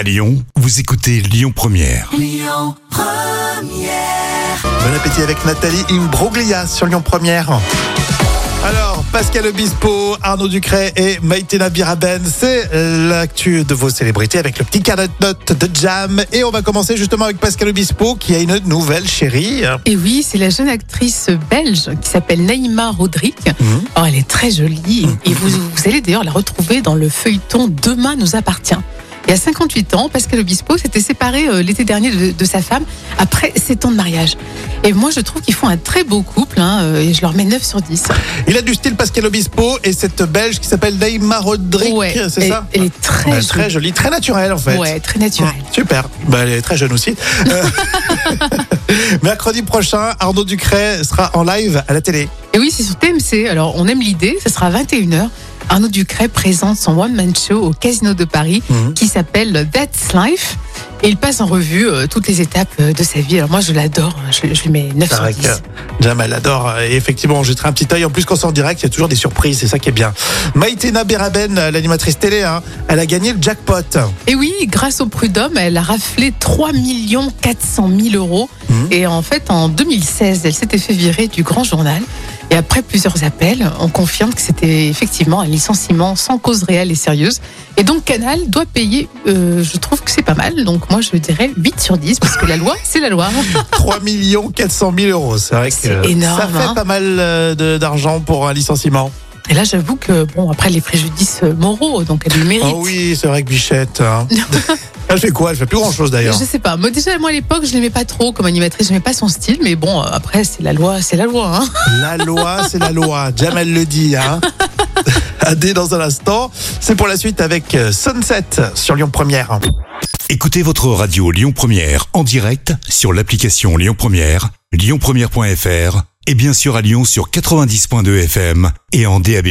À Lyon, vous écoutez Lyon Première. Bon appétit avec Nathalie Imbroglia sur Lyon Première. Alors, Pascal Obispo, Arnaud Ducret et Maïtena Biraben, c'est l'actu de vos célébrités avec le petit carnet de notes de Jam. Et on va commencer justement avec Pascal Obispo qui a une nouvelle chérie. Et oui, c'est la jeune actrice belge qui s'appelle Naïma Rodrigue. Mhm. Oh, elle est très jolie et vous, vous allez d'ailleurs la retrouver dans le feuilleton Demain nous appartient. Il y a 58 ans, Pascal Obispo s'était séparé euh, l'été dernier de, de sa femme après 7 ans de mariage. Et moi, je trouve qu'ils font un très beau couple hein, euh, et je leur mets 9 sur 10. Il a du style Pascal Obispo et cette belge qui s'appelle Naïma Rodrigue, Ouais, c'est ça elle est très. Très jolie, très naturelle en fait. Ouais, très naturelle. Super. Bah, elle est très jeune aussi. Euh, Mercredi prochain, Arnaud Ducret sera en live à la télé. Et oui, c'est sur TMC. Alors, on aime l'idée. Ce sera à 21h. Arnaud Ducret présente son one-man show au Casino de Paris Mhm. qui s'appelle That's Life. Et il passe en revue euh, toutes les étapes euh, de sa vie. Alors, moi, je l'adore. Je, je lui mets 9 C'est sur vrai 10. que Jam, elle adore. Et effectivement, on jettera un petit œil. En plus, quand en direct, il y a toujours des surprises. C'est ça qui est bien. Maïtena Beraben, l'animatrice télé, hein, elle a gagné le jackpot. Et oui, grâce au prud'homme, elle a raflé 3 400 000 euros. Mhm. Et en fait, en 2016, elle s'était fait virer du Grand Journal. Et après plusieurs appels, on confirme que c'était effectivement un licenciement sans cause réelle et sérieuse. Et donc, Canal doit payer, euh, je trouve que c'est pas mal. Donc, moi, je dirais 8 sur 10, parce que la loi, c'est la loi. 3 400 000 euros. C'est vrai que C'est énorme, ça fait hein. pas mal euh, d'argent pour un licenciement. Et là, j'avoue que, bon, après les préjudices moraux, donc elle le mérite. Oh oui, c'est vrai que Bichette. hein. elle fait quoi? Elle fait plus grand chose d'ailleurs. Je sais pas. Moi, déjà, moi, à l'époque, je l'aimais pas trop comme animatrice. J'aimais pas son style. Mais bon, euh, après, c'est la loi, c'est la loi, hein. La loi, c'est la loi. Jam, elle le dit. Hein. Adé dans un instant. C'est pour la suite avec euh, Sunset sur Lyon Première. Écoutez votre radio Lyon Première en direct sur l'application Lyon Première, lyonpremière.fr et bien sûr à Lyon sur 90.2 FM et en DAB+.